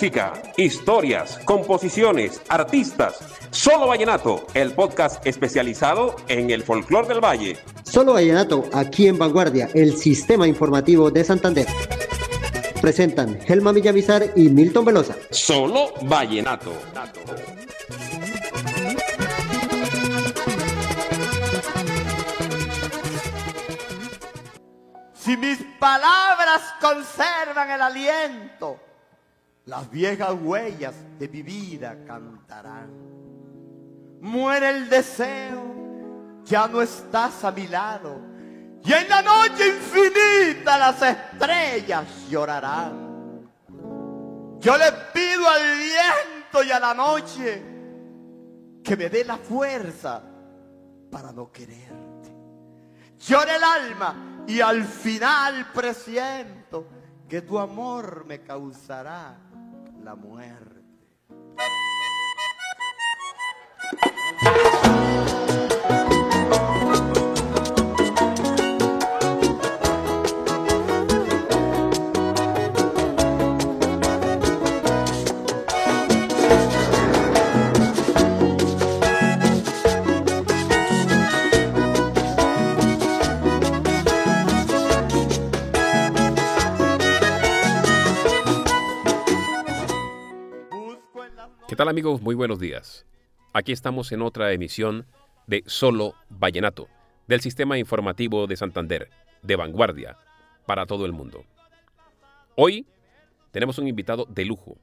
Música, historias, composiciones, artistas. Solo Vallenato, el podcast especializado en el folclor del valle. Solo Vallenato, aquí en Vanguardia, el sistema informativo de Santander. Presentan Helma Villamizar y Milton Velosa. Solo Vallenato. Si mis palabras conservan el aliento, las viejas huellas de mi vida cantarán. Muere el deseo, ya no estás a mi lado. Y en la noche infinita las estrellas llorarán. Yo le pido al viento y a la noche que me dé la fuerza para no quererte. Llora el alma y al final presiento que tu amor me causará la muerte. Amigos? Muy buenos días. Aquí estamos en otra emisión de Solo Vallenato, del Sistema Informativo de Santander, de vanguardia, para todo el mundo. Hoy tenemos un invitado de lujo,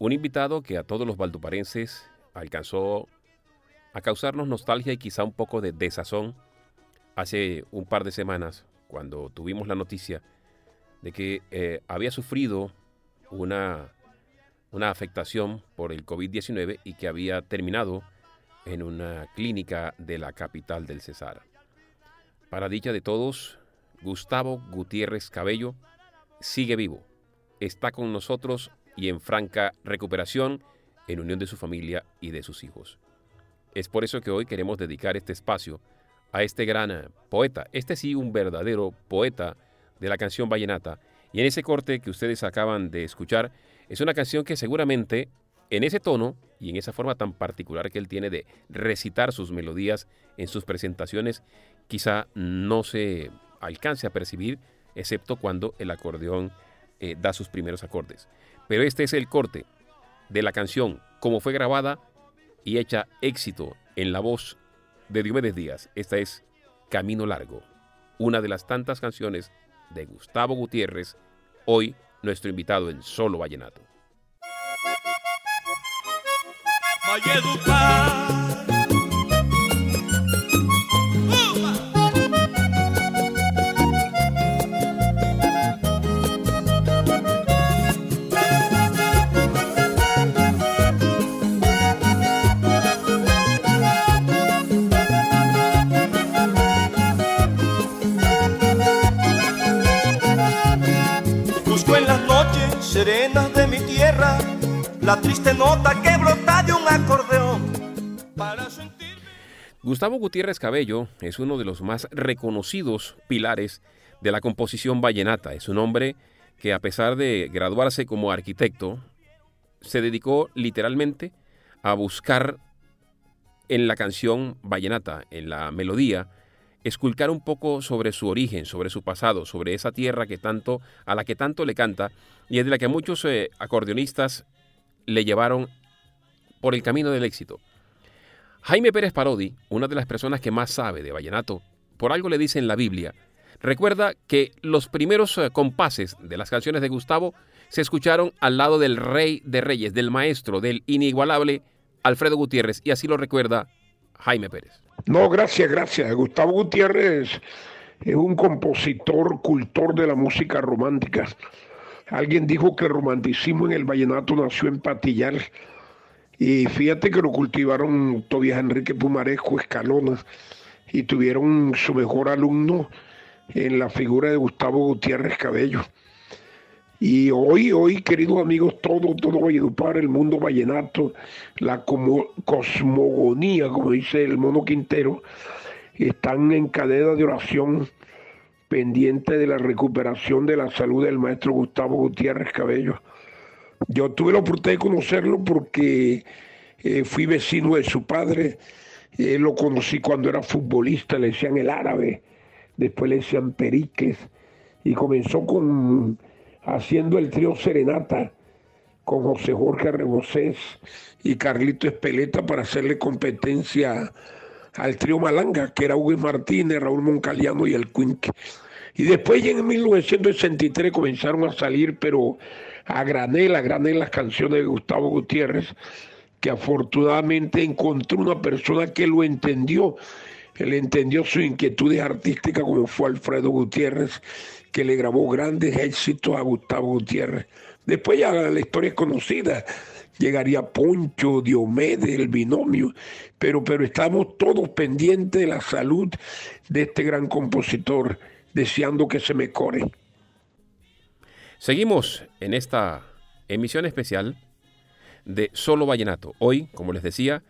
un invitado que a todos los valduparenses alcanzó a causarnos nostalgia y quizá un poco de desazón hace un par de semanas, cuando tuvimos la noticia de que eh, había sufrido una una afectación por el COVID-19 y que había terminado en una clínica de la capital del Cesar. Para dicha de todos, Gustavo Gutiérrez Cabello sigue vivo, está con nosotros y en franca recuperación en unión de su familia y de sus hijos. Es por eso que hoy queremos dedicar este espacio a este gran poeta, este sí un verdadero poeta de la canción vallenata, y en ese corte que ustedes acaban de escuchar es una canción que seguramente en ese tono y en esa forma tan particular que él tiene de recitar sus melodías en sus presentaciones, quizá no se alcance a percibir, excepto cuando el acordeón eh, da sus primeros acordes. Pero este es el corte de la canción, como fue grabada y hecha éxito en la voz de Diomedes Díaz. Esta es Camino Largo, una de las tantas canciones de Gustavo Gutiérrez, hoy nuestro invitado en Solo Vallenato. De mi tierra, la triste nota que de un acordeón. Para Gustavo Gutiérrez Cabello es uno de los más reconocidos pilares de la composición vallenata. Es un hombre que a pesar de graduarse como arquitecto, se dedicó literalmente a buscar en la canción vallenata, en la melodía, esculcar un poco sobre su origen, sobre su pasado, sobre esa tierra que tanto, a la que tanto le canta y es de la que muchos eh, acordeonistas le llevaron por el camino del éxito. Jaime Pérez Parodi, una de las personas que más sabe de vallenato, por algo le dice en la Biblia, recuerda que los primeros eh, compases de las canciones de Gustavo se escucharon al lado del rey de reyes, del maestro, del inigualable Alfredo Gutiérrez, y así lo recuerda Jaime Pérez. No, gracias, gracias. Gustavo Gutiérrez es un compositor, cultor de la música romántica. Alguien dijo que el romanticismo en el vallenato nació en Patillar. Y fíjate que lo cultivaron Tobias Enrique Pumarejo, Escalona, y tuvieron su mejor alumno en la figura de Gustavo Gutiérrez Cabello. Y hoy, hoy, queridos amigos, todo, todo Valledupar, el mundo vallenato, la cosmogonía, como dice el mono Quintero, están en cadena de oración pendiente de la recuperación de la salud del maestro Gustavo Gutiérrez Cabello, Yo tuve la oportunidad de conocerlo porque eh, fui vecino de su padre. Eh, lo conocí cuando era futbolista, le decían el árabe, después le decían Periques, y comenzó con haciendo el trío Serenata con José Jorge Rebosés y Carlito Espeleta para hacerle competencia al trío Malanga, que era Hugo Martínez, Raúl Moncaliano y el Quink. Y después ya en 1963 comenzaron a salir, pero a granel, a granel las canciones de Gustavo Gutiérrez, que afortunadamente encontró una persona que lo entendió. Él entendió su inquietudes artísticas como fue Alfredo Gutiérrez, que le grabó grandes éxitos a Gustavo Gutiérrez. Después ya la historia es conocida, llegaría Poncho, Diomedes, el binomio, pero, pero estamos todos pendientes de la salud de este gran compositor, deseando que se mejore. Seguimos en esta emisión especial de Solo Vallenato. Hoy, como les decía,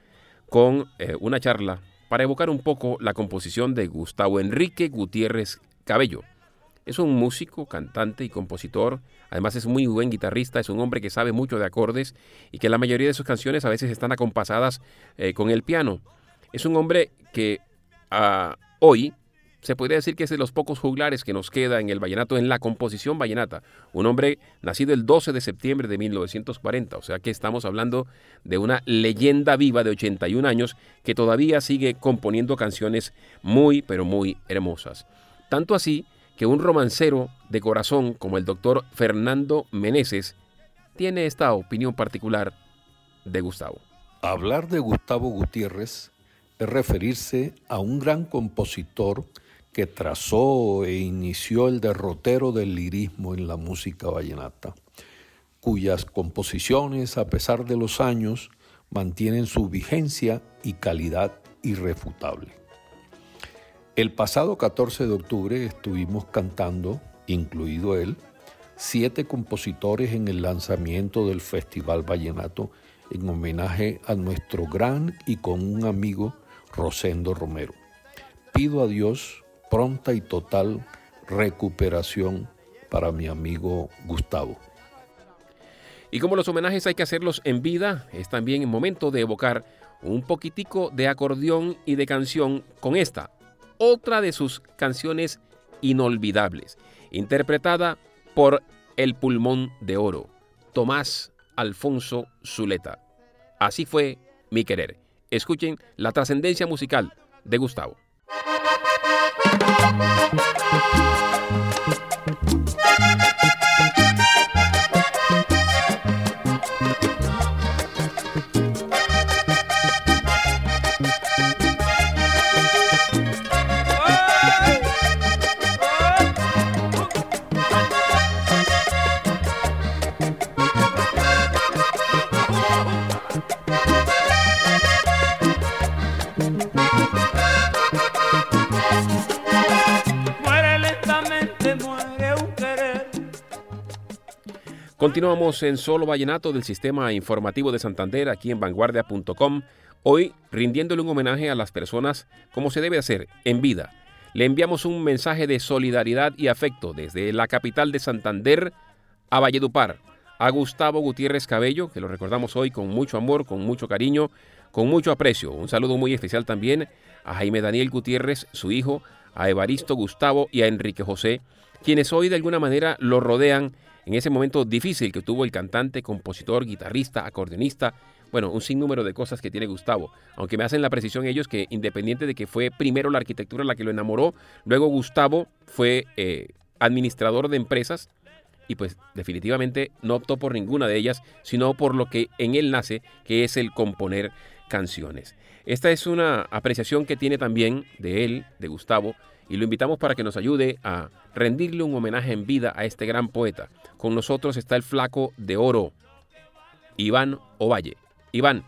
con eh, una charla para evocar un poco la composición de Gustavo Enrique Gutiérrez Cabello. Es un músico, cantante y compositor. Además es muy buen guitarrista, es un hombre que sabe mucho de acordes y que la mayoría de sus canciones a veces están acompasadas eh, con el piano. Es un hombre que ah, hoy se podría decir que es de los pocos juglares que nos queda en el vallenato, en la composición vallenata. Un hombre nacido el 12 de septiembre de 1940, o sea que estamos hablando de una leyenda viva de 81 años que todavía sigue componiendo canciones muy, pero muy hermosas. Tanto así que un romancero de corazón como el doctor Fernando Meneses tiene esta opinión particular de Gustavo. Hablar de Gustavo Gutiérrez es referirse a un gran compositor que trazó e inició el derrotero del lirismo en la música vallenata, cuyas composiciones, a pesar de los años, mantienen su vigencia y calidad irrefutable. El pasado 14 de octubre estuvimos cantando, incluido él, siete compositores en el lanzamiento del Festival Vallenato en homenaje a nuestro gran y con un amigo Rosendo Romero. Pido a Dios pronta y total recuperación para mi amigo Gustavo. Y como los homenajes hay que hacerlos en vida, es también el momento de evocar un poquitico de acordeón y de canción con esta, otra de sus canciones inolvidables, interpretada por El Pulmón de Oro, Tomás Alfonso Zuleta. Así fue mi querer. Escuchen la trascendencia musical de Gustavo. Continuamos en Solo Vallenato del Sistema Informativo de Santander aquí en vanguardia.com, hoy rindiéndole un homenaje a las personas como se debe hacer en vida. Le enviamos un mensaje de solidaridad y afecto desde la capital de Santander a Valledupar, a Gustavo Gutiérrez Cabello, que lo recordamos hoy con mucho amor, con mucho cariño, con mucho aprecio. Un saludo muy especial también a Jaime Daniel Gutiérrez, su hijo, a Evaristo Gustavo y a Enrique José, quienes hoy de alguna manera lo rodean en ese momento difícil que tuvo el cantante, compositor, guitarrista, acordeonista, bueno, un sinnúmero de cosas que tiene Gustavo. Aunque me hacen la precisión ellos que independiente de que fue primero la arquitectura la que lo enamoró, luego Gustavo fue eh, administrador de empresas y pues definitivamente no optó por ninguna de ellas, sino por lo que en él nace, que es el componer canciones. Esta es una apreciación que tiene también de él, de Gustavo, y lo invitamos para que nos ayude a rendirle un homenaje en vida a este gran poeta. Con nosotros está el flaco de oro, Iván Ovalle. Iván,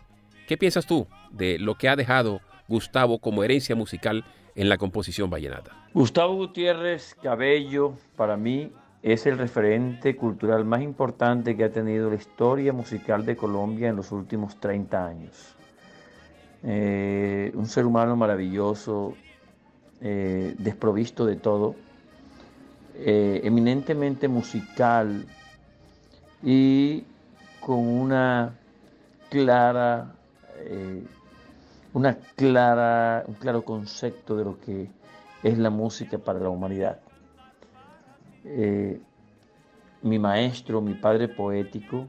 ¿qué piensas tú de lo que ha dejado Gustavo como herencia musical en la composición vallenata? Gustavo Gutiérrez Cabello, para mí, es el referente cultural más importante que ha tenido la historia musical de Colombia en los últimos 30 años. Eh, un ser humano maravilloso, eh, desprovisto de todo, eh, eminentemente musical y con una clara, eh, una clara, un claro concepto de lo que es la música para la humanidad. Mi maestro, mi padre poético,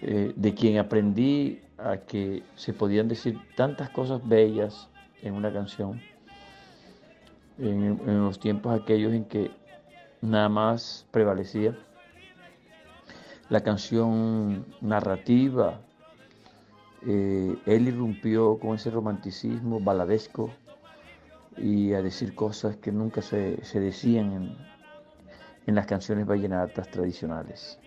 de quien aprendí a que se podían decir tantas cosas bellas en una canción, en, los tiempos aquellos en que nada más prevalecía la canción narrativa. Eh, él irrumpió con ese romanticismo baladesco y a decir cosas que nunca se, decían en, en las canciones vallenatas tradicionales.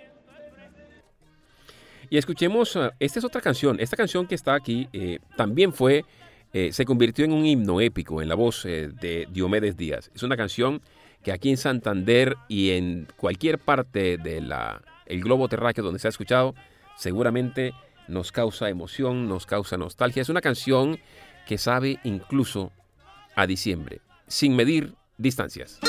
Y escuchemos, ah, esta es otra canción, esta canción que está aquí eh, también fue, eh, se convirtió en un himno épico en la voz eh, de Diomedes Díaz. Es una canción que aquí en Santander y en cualquier parte del el globo terráqueo donde se ha escuchado, seguramente nos causa emoción, nos causa nostalgia. Es una canción que sabe incluso a diciembre, sin medir distancias.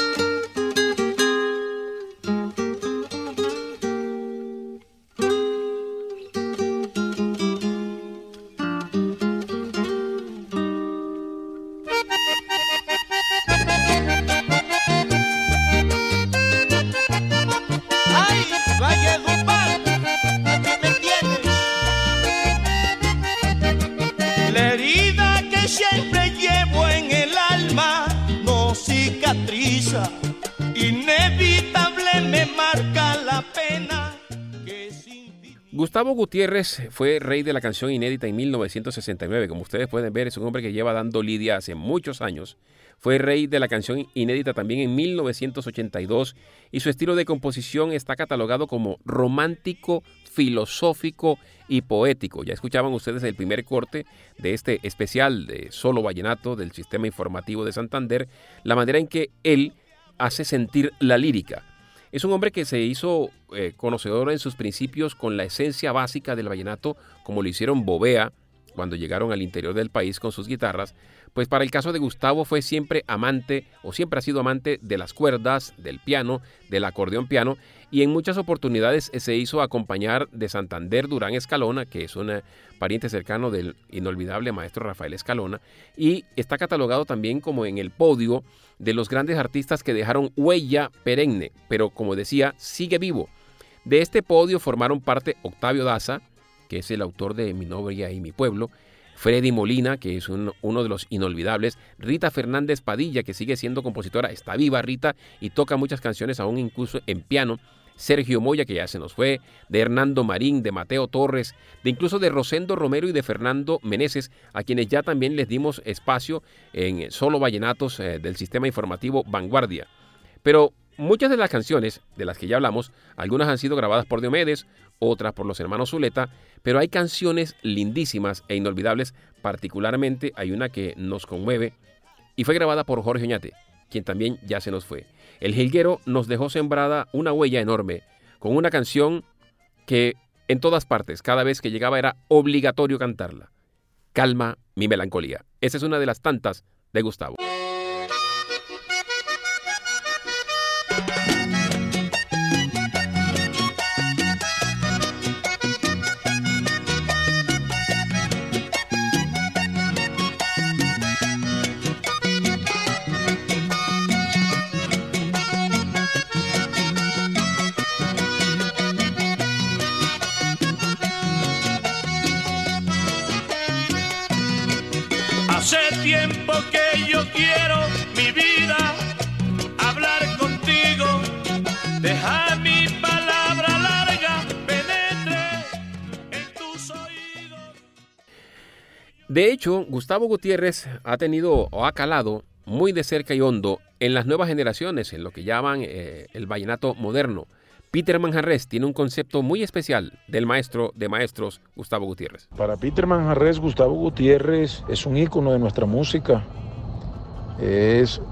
Gutiérrez fue rey de la canción inédita en 1969. Como ustedes pueden ver, es un hombre que lleva dando lidia hace muchos años. Fue rey de la canción inédita también en 1982 y su estilo de composición está catalogado como romántico, filosófico y poético. Ya escuchaban ustedes el primer corte de este especial de Solo Vallenato del Sistema Informativo de Santander, la manera en que él hace sentir la lírica. Es un hombre que se hizo eh, conocedor en sus principios con la esencia básica del vallenato, como lo hicieron Bovea cuando llegaron al interior del país con sus guitarras, pues para el caso de Gustavo fue siempre amante o siempre ha sido amante de las cuerdas, del piano, del acordeón piano y en muchas oportunidades se hizo acompañar de Santander Durán Escalona, que es un eh, pariente cercano del inolvidable maestro Rafael Escalona, y está catalogado también como en el podio de los grandes artistas que dejaron huella perenne, pero como decía, sigue vivo. De este podio formaron parte Octavio Daza, que es el autor de Mi novia y mi pueblo, Freddy Molina, que es uno de los inolvidables, Rita Fernández Padilla, que sigue siendo compositora, está viva Rita y toca muchas canciones aún incluso en piano, Sergio Moya, que ya se nos fue, de Hernando Marín, de Mateo Torres, de incluso de Rosendo Romero y de Fernando Meneses, a quienes ya también les dimos espacio en Solo Vallenatos eh, del sistema informativo Vanguardia. Pero muchas de las canciones de las que ya hablamos, algunas han sido grabadas por Diomedes, otras por los hermanos Zuleta, pero hay canciones lindísimas e inolvidables, particularmente hay una que nos conmueve y fue grabada por Jorge Oñate, quien también ya se nos fue. El jilguero nos dejó sembrada una huella enorme, con una canción que en todas partes, cada vez que llegaba era obligatorio cantarla. Calma mi melancolía. Esa es una de las tantas de Gustavo. De hecho, Gustavo Gutiérrez ha tenido o ha calado muy de cerca y hondo en las nuevas generaciones, en lo que llaman eh, el vallenato moderno. Peter Manjarres tiene un concepto muy especial del maestro de maestros Gustavo Gutiérrez. Para Peter Manjarres, Gustavo Gutiérrez es un ícono de nuestra música. Es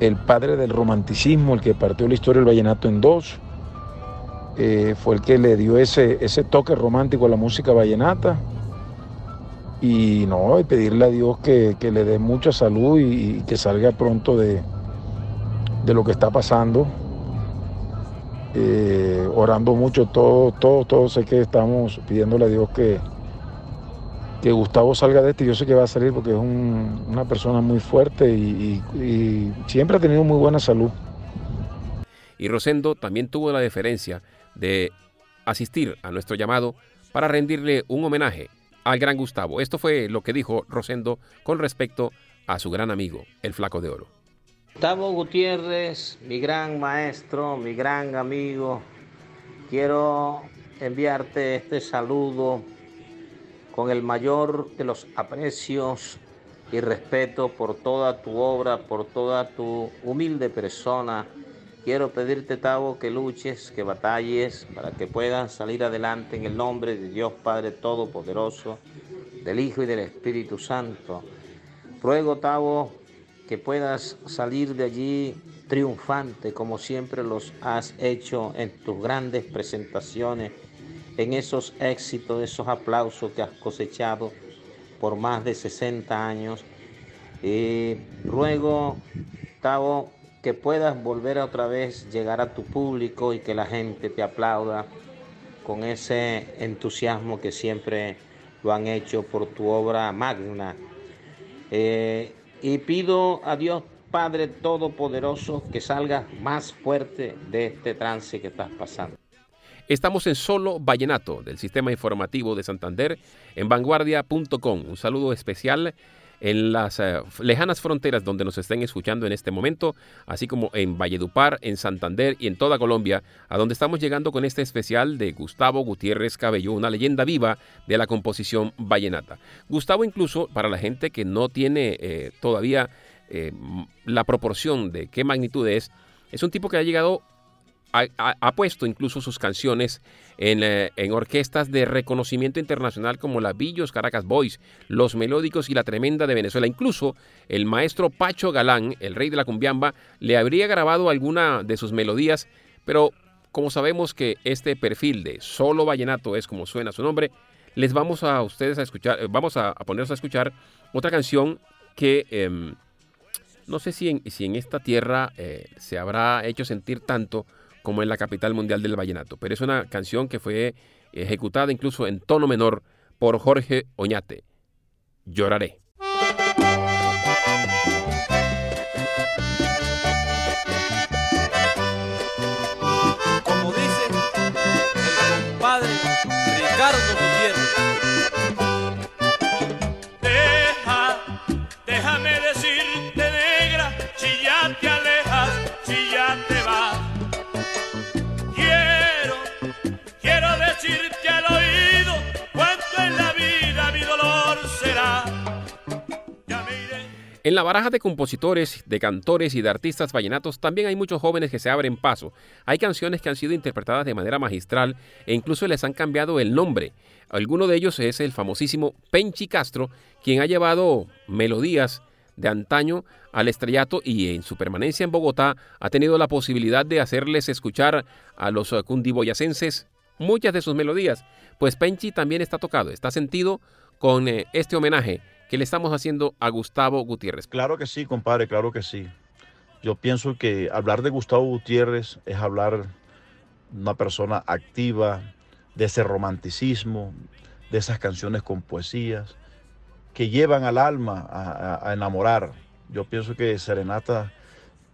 el padre del romanticismo, el que partió la historia del vallenato en dos. Eh, fue el que le dio ese, ese toque romántico a la música vallenata y no, y pedirle a Dios que, le dé mucha salud y, que salga pronto de, de, lo que está pasando. eh, orando mucho, todo, todo, todo sé que estamos pidiéndole a Dios que, que Gustavo salga de este. Yo sé que va a salir porque es una persona muy fuerte y, y siempre ha tenido muy buena salud. Y Rosendo también tuvo la deferencia de asistir a nuestro llamado para rendirle un homenaje al gran Gustavo. Esto fue lo que dijo Rosendo con respecto a su gran amigo, el Flaco de Oro. Gustavo Gutiérrez, mi gran maestro, mi gran amigo, quiero enviarte este saludo con el mayor de los aprecios y respeto por toda tu obra, por toda tu humilde persona. Quiero pedirte, Tavo, que luches, que batalles para que puedas salir adelante en el nombre de Dios Padre Todopoderoso, del Hijo y del Espíritu Santo. Ruego, Tavo, que puedas salir de allí triunfante como siempre los has hecho en tus grandes presentaciones, en esos éxitos, esos aplausos que has cosechado por más de 60 años. Y ruego, Tavo, que puedas volver a otra vez llegar a tu público y que la gente te aplauda con ese entusiasmo que siempre lo han hecho por tu obra magna. Eh, y pido a Dios Padre Todopoderoso que salga más fuerte de este trance que estás pasando. Estamos en Solo Vallenato del Sistema Informativo de Santander en vanguardia.com. Un saludo especial en las eh, lejanas fronteras donde nos estén escuchando en este momento, así como en Valledupar, en Santander y en toda Colombia, a donde estamos llegando con este especial de Gustavo Gutiérrez Cabello, una leyenda viva de la composición vallenata. Gustavo incluso, para la gente que no tiene eh, todavía eh, la proporción de qué magnitud es, es un tipo que ha llegado ha, puesto incluso sus canciones eh, en, orquestas de reconocimiento internacional como la Villos Caracas Boys, Los Melódicos y La Tremenda de Venezuela. Incluso el maestro Pacho Galán, el rey de la cumbiamba, le habría grabado alguna de sus melodías, pero como sabemos que este perfil de solo vallenato es como suena su nombre, les vamos a ustedes a escuchar, eh, vamos a, ponernos a escuchar otra canción que em, no sé si en, si en esta tierra eh, se habrá hecho sentir tanto como en la capital mundial del vallenato, pero es una canción que fue ejecutada incluso en tono menor por Jorge Oñate. Lloraré. En la baraja de compositores, de cantores y de artistas vallenatos también hay muchos jóvenes que se abren paso. Hay canciones que han sido interpretadas de manera magistral e incluso les han cambiado el nombre. Alguno de ellos es el famosísimo Penchi Castro, quien ha llevado melodías de antaño al estrellato y en su permanencia en Bogotá ha tenido la posibilidad de hacerles escuchar a los cundiboyacenses muchas de sus melodías, pues Penchi también está tocado, está sentido con eh, este homenaje que le estamos haciendo a Gustavo Gutiérrez. Claro que sí, compadre, claro que sí. Yo pienso que hablar de Gustavo Gutiérrez es hablar de una persona activa, de ese romanticismo, de esas canciones con poesías que llevan al alma a, enamorar. Yo pienso que Serenata,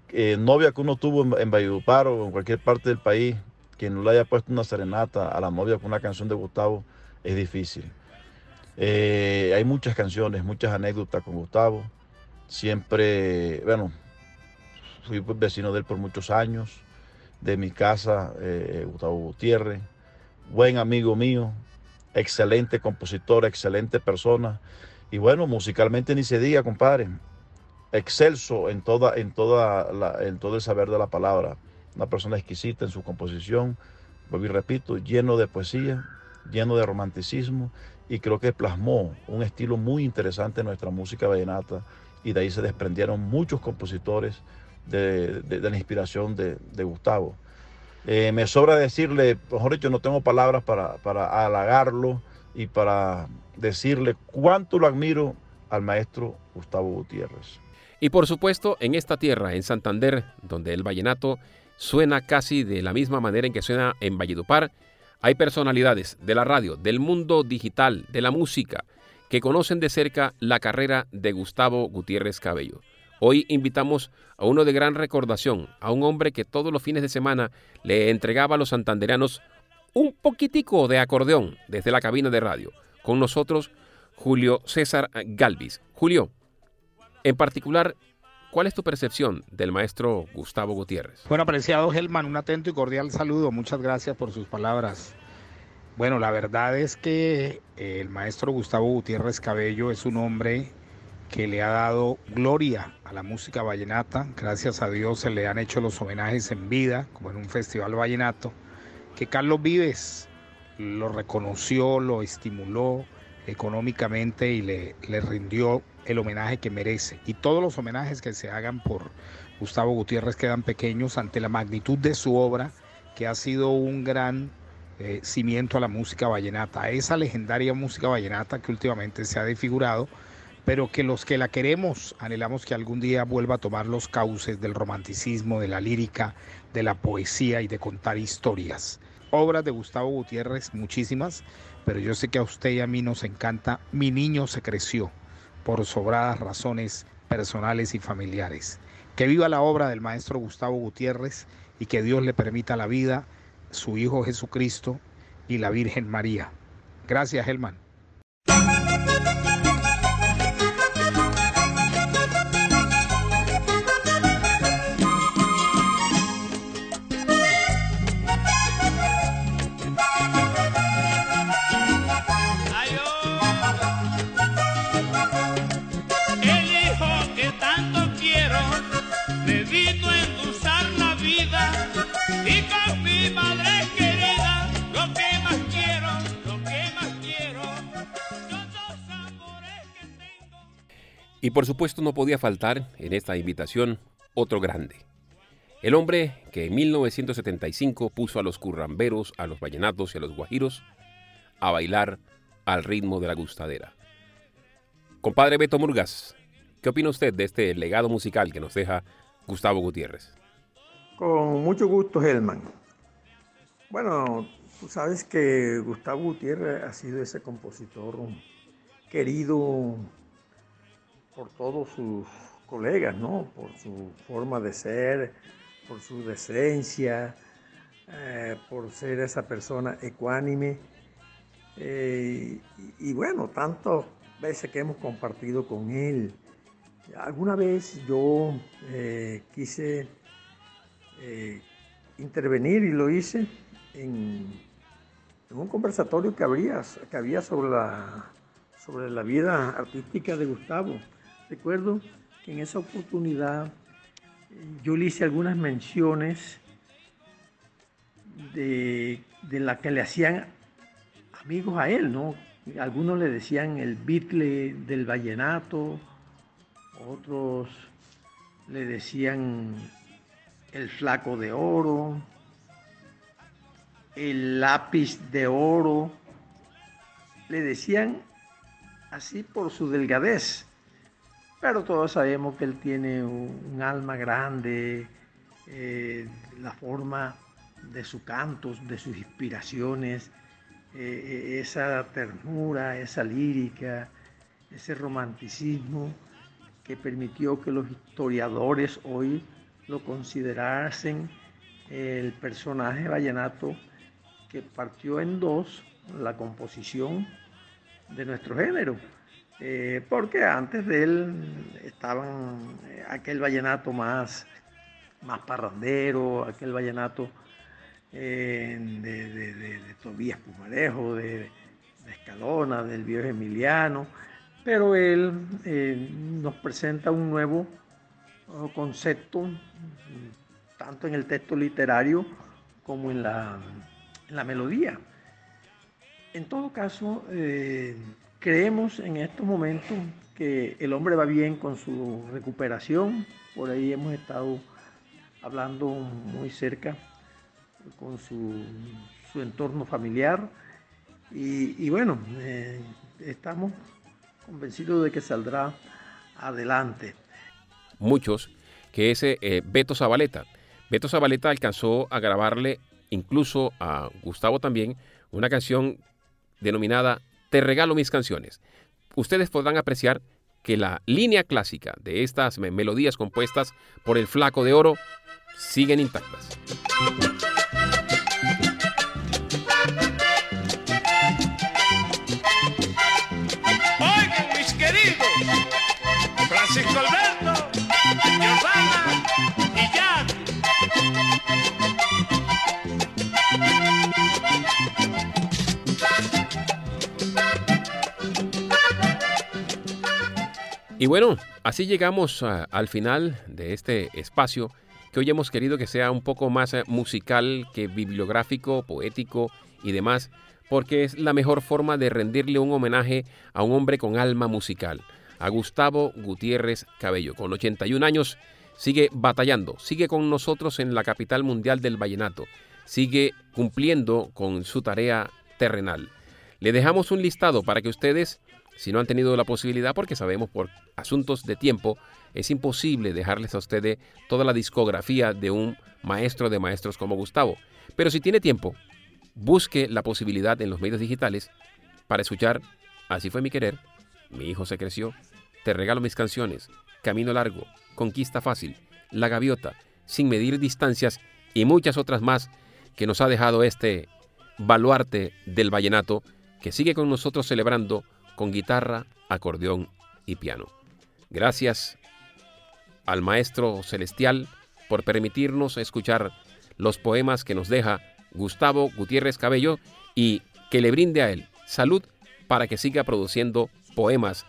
eh, novia que uno tuvo en, en Valledupar o en cualquier parte del país, quien no le haya puesto una serenata a la novia con una canción de Gustavo, es difícil. Eh, hay muchas canciones, muchas anécdotas con Gustavo. Siempre, bueno, fui vecino de él por muchos años, de mi casa, eh, Gustavo Gutiérrez, buen amigo mío, excelente compositor, excelente persona. Y bueno, musicalmente ni se diga, compadre. Excelso en, toda, en, toda en todo el saber de la palabra. Una persona exquisita en su composición, vuelvo y repito, lleno de poesía, lleno de romanticismo y creo que plasmó un estilo muy interesante en nuestra música vallenata y de ahí se desprendieron muchos compositores de, la inspiración de, Gustavo. Eh, me sobra decirle, mejor dicho, no tengo palabras para, para halagarlo y para decirle cuánto lo admiro al maestro Gustavo Gutiérrez. Y por supuesto, en esta tierra, en Santander, donde el vallenato suena casi de la misma manera en que suena en Valledupar. Hay personalidades de la radio, del mundo digital, de la música, que conocen de cerca la carrera de Gustavo Gutiérrez Cabello. Hoy invitamos a uno de gran recordación, a un hombre que todos los fines de semana le entregaba a los santanderanos un poquitico de acordeón desde la cabina de radio. Con nosotros, Julio César Galvis. Julio, en particular, ¿cuál es tu percepción del maestro Gustavo Gutiérrez? Bueno, apreciado Gelman, un atento y cordial saludo. Muchas gracias por sus palabras. Bueno, la verdad es que el maestro Gustavo Gutiérrez Cabello es un hombre que le ha dado gloria a la música vallenata. Gracias a Dios se le han hecho los homenajes en vida, como en un festival vallenato, que Carlos Vives lo reconoció, lo estimuló económicamente y le, le rindió el homenaje que merece. Y todos los homenajes que se hagan por Gustavo Gutiérrez quedan pequeños ante la magnitud de su obra, que ha sido un gran eh, cimiento a la música vallenata, a esa legendaria música vallenata que últimamente se ha desfigurado pero que los que la queremos anhelamos que algún día vuelva a tomar los cauces del romanticismo, de la lírica, de la poesía y de contar historias. Obras de Gustavo Gutiérrez, muchísimas, pero yo sé que a usted y a mí nos encanta Mi niño se creció, por sobradas razones personales y familiares. Que viva la obra del maestro Gustavo Gutiérrez y que Dios le permita la vida, su Hijo Jesucristo y la Virgen María. Gracias, Helman. Y por supuesto no podía faltar en esta invitación otro grande. El hombre que en 1975 puso a los curramberos, a los vallenatos y a los guajiros a bailar al ritmo de la gustadera. Compadre Beto Murgas, ¿qué opina usted de este legado musical que nos deja Gustavo Gutiérrez? Con mucho gusto, Helman. Bueno, tú sabes que Gustavo Gutiérrez ha sido ese compositor querido por todos sus colegas, ¿no? Por su forma de ser, por su decencia, eh, por ser esa persona ecuánime. Eh, y, bueno, tantas veces que hemos compartido con él. Alguna vez yo eh, quise intervenir y lo hice en, un conversatorio que, habría, que había sobre la, sobre la vida artística de Gustavo. Recuerdo que en esa oportunidad eh, yo le hice algunas menciones de, de la que le hacían amigos a él, ¿no? Algunos le decían el Beatle del vallenato, otros le decían el flaco de oro, el lápiz de oro, le decían así por su delgadez pero todos sabemos que él tiene un, alma grande, eh, la forma de sus cantos, de sus inspiraciones, eh, eh, esa ternura, esa lírica, ese romanticismo que permitió que los historiadores hoy lo considerasen el personaje vallenato que partió en dos la composición de nuestro género. Eh, porque antes de él estaban eh, aquel vallenato más, más parrandero, aquel vallenato eh, de, Tobías Pumarejo, de, Escalona, del viejo Emiliano, pero él nos presenta un nuevo concepto, tanto en el texto literario como en la, en la melodía. En todo caso, Creemos en estos momentos que el hombre va bien con su recuperación. Por ahí hemos estado hablando muy cerca con su, entorno familiar. Y, bueno, eh, estamos convencidos de que saldrá adelante. Muchos que ese eh, Beto Zabaleta, Beto Zabaleta alcanzó a grabarle incluso a Gustavo también una canción denominada Te regalo mis canciones. Ustedes podrán apreciar que la línea clásica de estas melodías compuestas por el Flaco de Oro siguen intactas. Y bueno, así llegamos a- al final de este espacio que hoy hemos querido que sea un poco más eh, musical que bibliográfico, poético y demás, porque es la mejor forma de rendirle un homenaje a un hombre con alma musical, a Gustavo Gutiérrez Cabello. Con 81 años sigue batallando, sigue con nosotros en la capital mundial del vallenato, sigue cumpliendo con su tarea terrenal. Le dejamos un listado para que ustedes, si no han tenido la posibilidad, porque sabemos por asuntos de tiempo, es imposible dejarles a ustedes toda la discografía de un maestro de maestros como Gustavo. Pero si tiene tiempo, busque la posibilidad en los medios digitales para escuchar Así fue mi querer, Mi hijo se creció, Te regalo mis canciones, Camino largo, Conquista fácil, La gaviota, Sin medir distancias y muchas otras más que nos ha dejado este baluarte del vallenato que sigue con nosotros celebrando con guitarra, acordeón y piano. Gracias al Maestro Celestial por permitirnos escuchar los poemas que nos deja Gustavo Gutiérrez Cabello y que le brinde a él salud para que siga produciendo poemas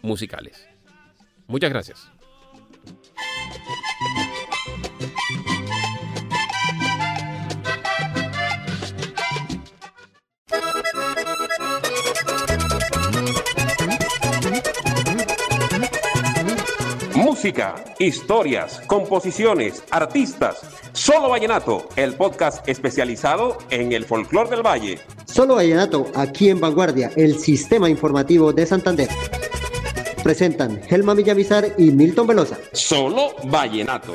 musicales. Muchas gracias. Música, historias, composiciones, artistas. Solo Vallenato, el podcast especializado en el folclor del valle. Solo Vallenato, aquí en Vanguardia, el sistema informativo de Santander. Presentan Helma Villamizar y Milton Velosa. Solo Vallenato.